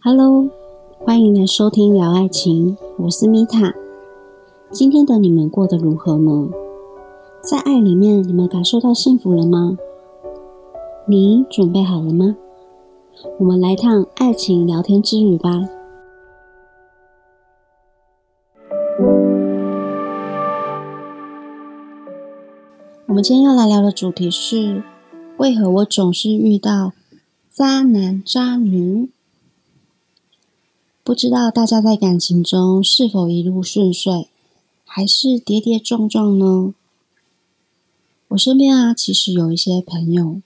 Hello，欢迎来收听聊爱情，我是米塔。今天的你们过得如何呢？在爱里面，你们感受到幸福了吗？你准备好了吗？我们来趟爱情聊天之旅吧。我们今天要来聊的主题是：为何我总是遇到渣男渣女？不知道大家在感情中是否一路顺遂，还是跌跌撞撞呢？我身边啊，其实有一些朋友，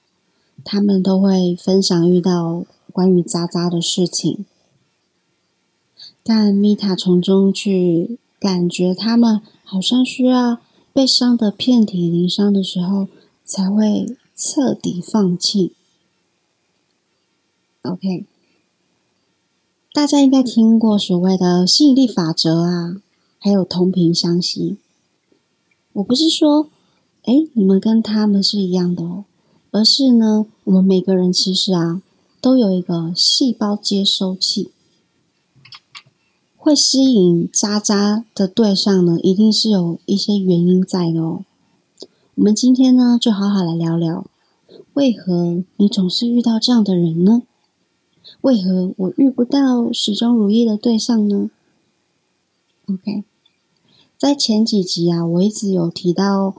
他们都会分享遇到关于渣渣的事情，但米塔从中去感觉，他们好像需要被伤得遍体鳞伤的时候，才会彻底放弃。OK。大家应该听过所谓的吸引力法则啊，还有同频相吸。我不是说，哎，你们跟他们是一样的哦，而是呢，我们每个人其实啊，都有一个细胞接收器，会吸引渣渣的对象呢，一定是有一些原因在的哦。我们今天呢，就好好来聊聊，为何你总是遇到这样的人呢？为何我遇不到始终如一的对象呢？OK，在前几集啊，我一直有提到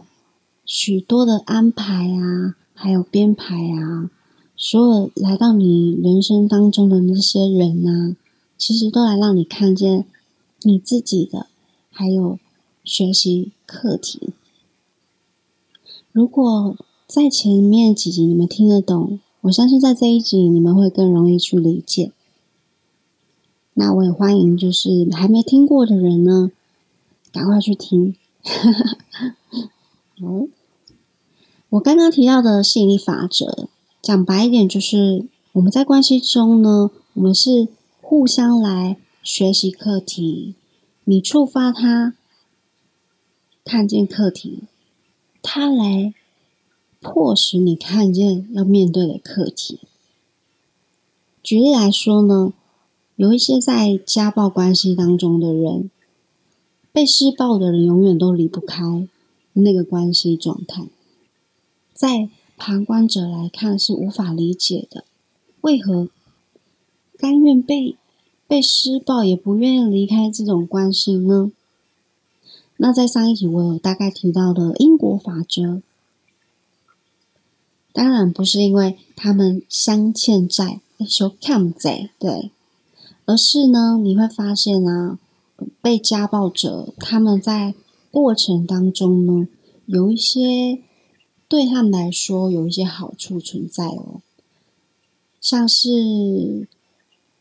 许多的安排啊，还有编排啊，所有来到你人生当中的那些人啊，其实都来让你看见你自己的，还有学习课题。如果在前面几集你们听得懂。我相信在这一集你们会更容易去理解。那我也欢迎，就是还没听过的人呢，赶快去听。哦，我刚刚提到的吸引力法则，讲白一点就是我们在关系中呢，我们是互相来学习课题，你触发他看见课题，他来。迫使你看见要面对的课题。举例来说呢，有一些在家暴关系当中的人，被施暴的人永远都离不开那个关系状态，在旁观者来看是无法理解的，为何甘愿被被施暴也不愿意离开这种关系呢？那在上一集我有大概提到的因果法则。当然不是因为他们相欠债，说欠债对，而是呢，你会发现啊，被家暴者他们在过程当中呢，有一些对他们来说有一些好处存在哦，像是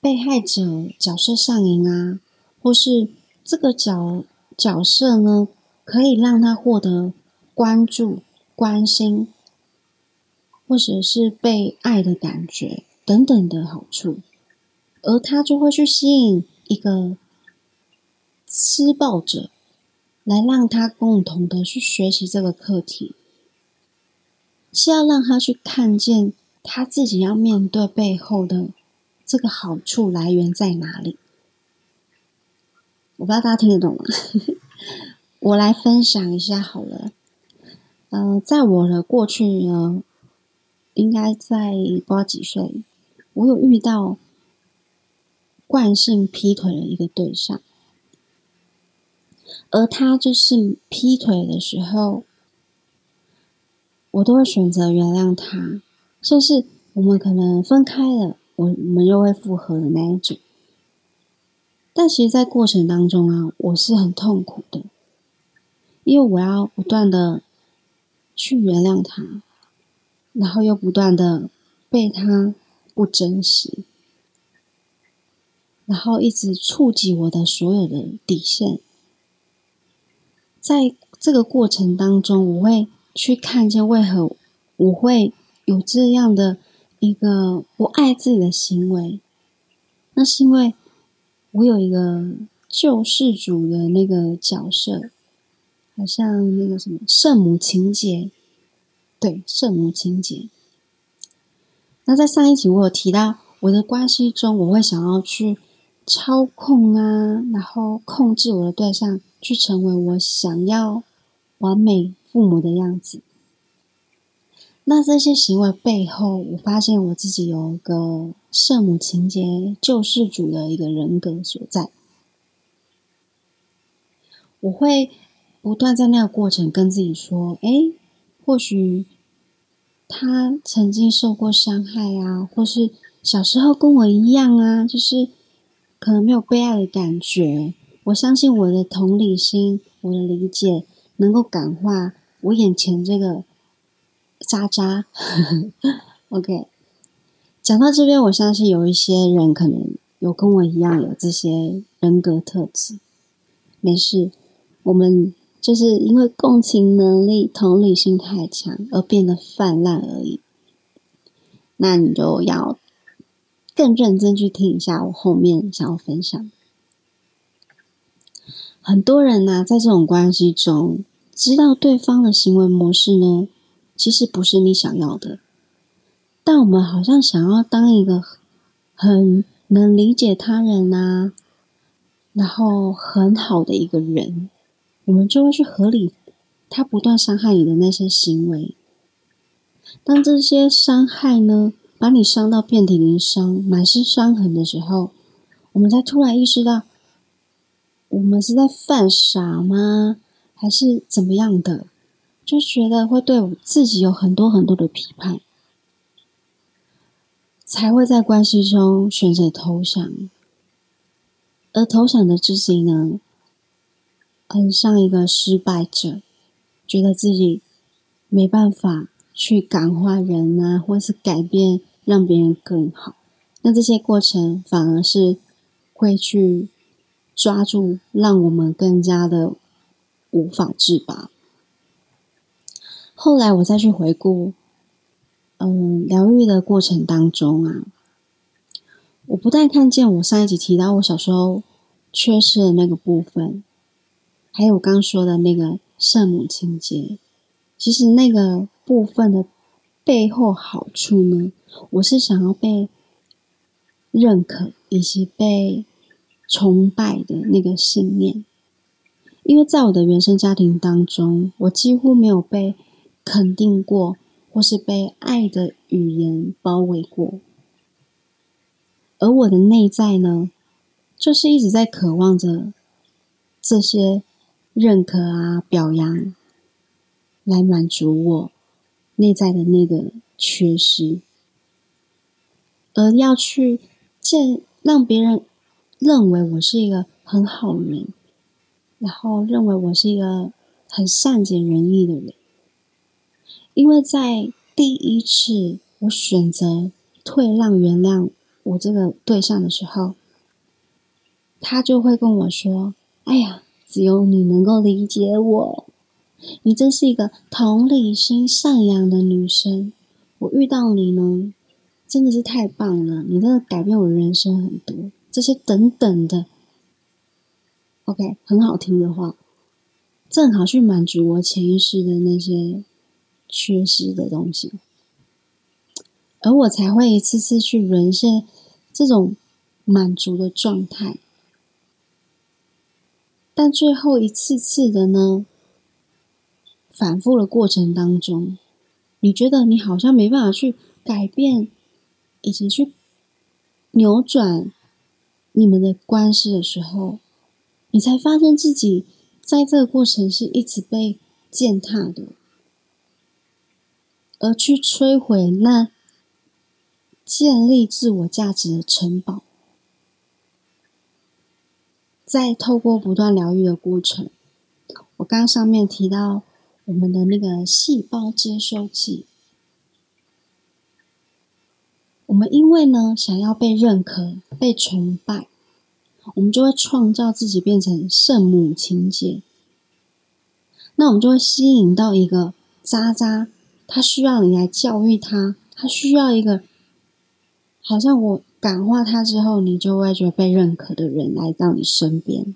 被害者角色上瘾啊，或是这个角角色呢，可以让他获得关注、关心。或者是被爱的感觉等等的好处，而他就会去吸引一个施暴者，来让他共同的去学习这个课题，是要让他去看见他自己要面对背后的这个好处来源在哪里。我不知道大家听得懂吗？我来分享一下好了。嗯，在我的过去呢。应该在不知道几岁，我有遇到惯性劈腿的一个对象，而他就是劈腿的时候，我都会选择原谅他，甚至我们可能分开了，我我们又会复合的那一种。但其实，在过程当中啊，我是很痛苦的，因为我要不断的去原谅他。然后又不断的被他不珍惜，然后一直触及我的所有的底线。在这个过程当中，我会去看见为何我会有这样的一个不爱自己的行为。那是因为我有一个救世主的那个角色，好像那个什么圣母情节。对圣母情节，那在上一集我有提到，我的关系中，我会想要去操控啊，然后控制我的对象，去成为我想要完美父母的样子。那这些行为背后，我发现我自己有一个圣母情节救世主的一个人格所在。我会不断在那个过程跟自己说：“哎，或许他曾经受过伤害啊，或是小时候跟我一样啊，就是可能没有被爱的感觉。我相信我的同理心，我的理解，能够感化我眼前这个渣渣。”OK，讲到这边，我相信有一些人可能有跟我一样有这些人格特质。没事。我们就是因为共情能力、同理心太强而变得泛滥而已。那你就要更认真去听一下我后面想要分享。很多人呢，在这种关系中，知道对方的行为模式呢，其实不是你想要的，但我们好像想要当一个很能理解他人啊，然后很好的一个人。我们就会去合理他不断伤害你的那些行为。当这些伤害呢，把你伤到遍体鳞伤、满是伤痕的时候，我们才突然意识到，我们是在犯傻吗？还是怎么样的？就觉得会对我自己有很多很多的批判，才会在关系中选择投降。而投降的自己呢？很像一个失败者，觉得自己没办法去感化人啊，或是改变让别人更好。那这些过程反而是会去抓住，让我们更加的无法自拔。后来我再去回顾，嗯，疗愈的过程当中啊，我不但看见我上一集提到我小时候缺失的那个部分。还有我刚说的那个圣母情节，其实那个部分的背后好处呢，我是想要被认可以及被崇拜的那个信念，因为在我的原生家庭当中，我几乎没有被肯定过，或是被爱的语言包围过，而我的内在呢，就是一直在渴望着这些。认可啊，表扬，来满足我内在的那个缺失，而要去见让别人认为我是一个很好人，然后认为我是一个很善解人意的人，因为在第一次我选择退让、原谅我这个对象的时候，他就会跟我说：“哎呀。”只有你能够理解我，你真是一个同理心善良的女生。我遇到你呢，真的是太棒了，你真的改变我人生很多。这些等等的，OK，很好听的话，正好去满足我潜意识的那些缺失的东西，而我才会一次次去沦陷这种满足的状态。但最后一次次的呢，反复的过程当中，你觉得你好像没办法去改变，以及去扭转你们的关系的时候，你才发现自己在这个过程是一直被践踏的，而去摧毁那建立自我价值的城堡。在透过不断疗愈的过程，我刚上面提到我们的那个细胞接收器，我们因为呢想要被认可、被崇拜，我们就会创造自己变成圣母情节，那我们就会吸引到一个渣渣，他需要你来教育他，他需要一个好像我。感化他之后，你就会觉得被认可的人来到你身边。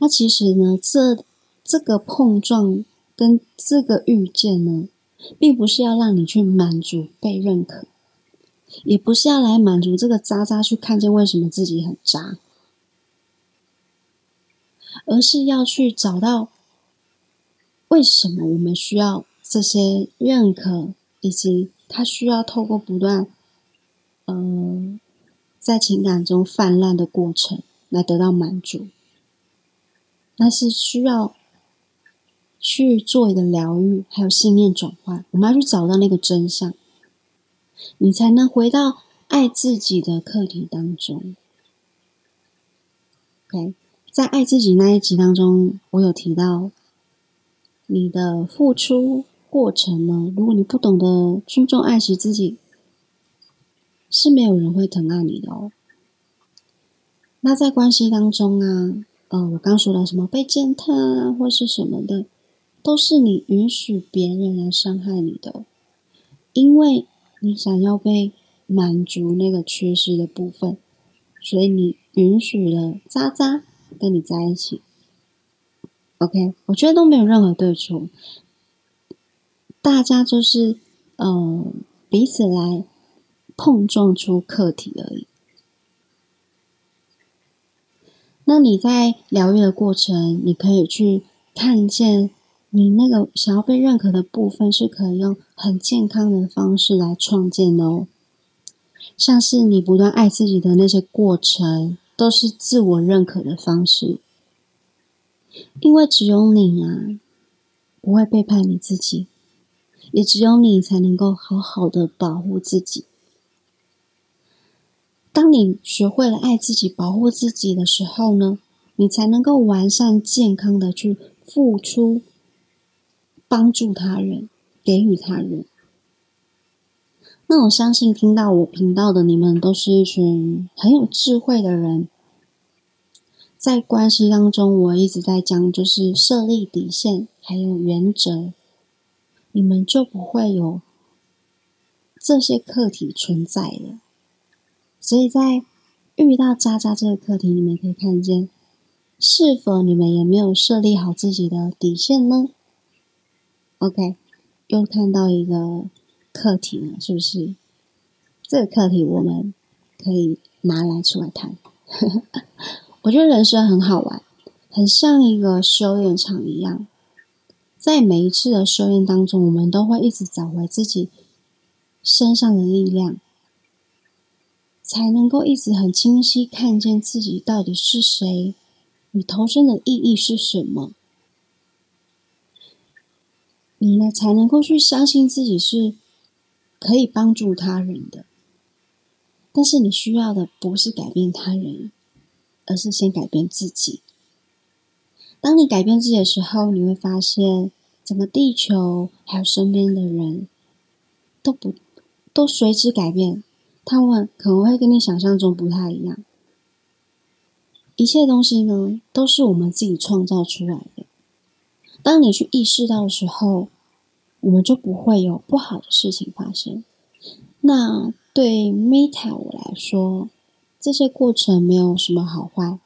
那其实呢，这这个碰撞跟这个遇见呢，并不是要让你去满足被认可，也不是要来满足这个渣渣去看见为什么自己很渣，而是要去找到为什么我们需要这些认可，以及他需要透过不断，呃，在情感中泛滥的过程来得到满足，那是需要去做一个疗愈，还有信念转换，我们要去找到那个真相。你才能回到爱自己的课题当中。OK，在爱自己那一集当中，我有提到你的付出过程呢。如果你不懂得尊重、爱惜自己，是没有人会疼爱你的哦。那在关系当中啊，呃，我刚说到什么被践踏啊，或是什么的，都是你允许别人来伤害你的，因为。你想要被满足那个缺失的部分，所以你允许了渣渣跟你在一起。OK，我觉得都没有任何对错，大家就是嗯彼此来碰撞出课题而已。那你在疗愈的过程，你可以去看见。你那个想要被认可的部分，是可以用很健康的方式来创建的哦。像是你不断爱自己的那些过程，都是自我认可的方式。因为只有你啊，不会背叛你自己，也只有你才能够好好的保护自己。当你学会了爱自己、保护自己的时候呢，你才能够完善、健康的去付出。帮助他人，给予他人。那我相信听到我频道的你们，都是一群很有智慧的人。在关系当中，我一直在讲，就是设立底线，还有原则，你们就不会有这些课题存在了。所以在遇到渣渣这个课题，你们可以看见，是否你们也没有设立好自己的底线呢？OK，又看到一个课题了，是不是？这个课题我们可以拿来出来谈。我觉得人生很好玩，很像一个修炼场一样，在每一次的修炼当中，我们都会一直找回自己身上的力量，才能够一直很清晰看见自己到底是谁，你投身的意义是什么。你呢，才能够去相信自己是可以帮助他人的。但是你需要的不是改变他人，而是先改变自己。当你改变自己的时候，你会发现整个地球还有身边的人都不都随之改变。他们可能会跟你想象中不太一样。一切东西呢，都是我们自己创造出来的。当你去意识到的时候，我们就不会有不好的事情发生。那对 Meta 我来说，这些过程没有什么好坏，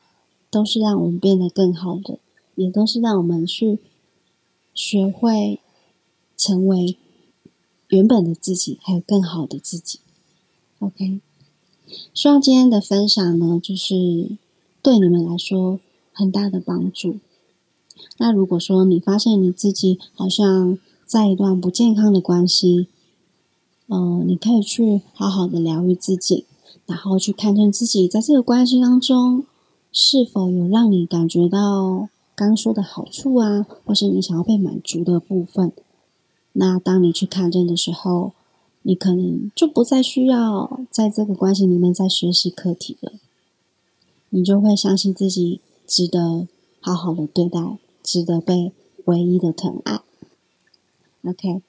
都是让我们变得更好的，也都是让我们去学会成为原本的自己，还有更好的自己。OK，希望今天的分享呢，就是对你们来说很大的帮助。那如果说你发现你自己好像在一段不健康的关系，嗯，你可以去好好的疗愈自己，然后去看见自己在这个关系当中是否有让你感觉到刚说的好处啊，或是你想要被满足的部分。那当你去看见的时候，你可能就不再需要在这个关系里面再学习课题了，你就会相信自己值得好好的对待。值得被唯一的疼爱。OK，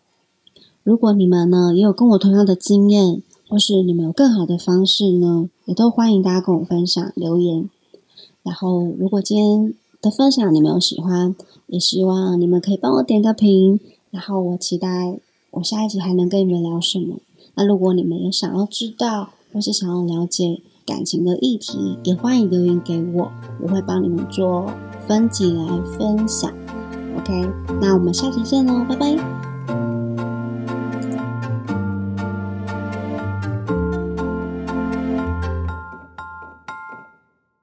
如果你们呢也有跟我同样的经验，或是你们有更好的方式呢，也都欢迎大家跟我分享留言。然后，如果今天的分享你们有喜欢，也希望你们可以帮我点个评。然后，我期待我下一集还能跟你们聊什么。那如果你们有想要知道或是想要了解感情的议题，也欢迎留言给我，我会帮你们做。分级来分享，OK，那我们下期见喽，拜拜。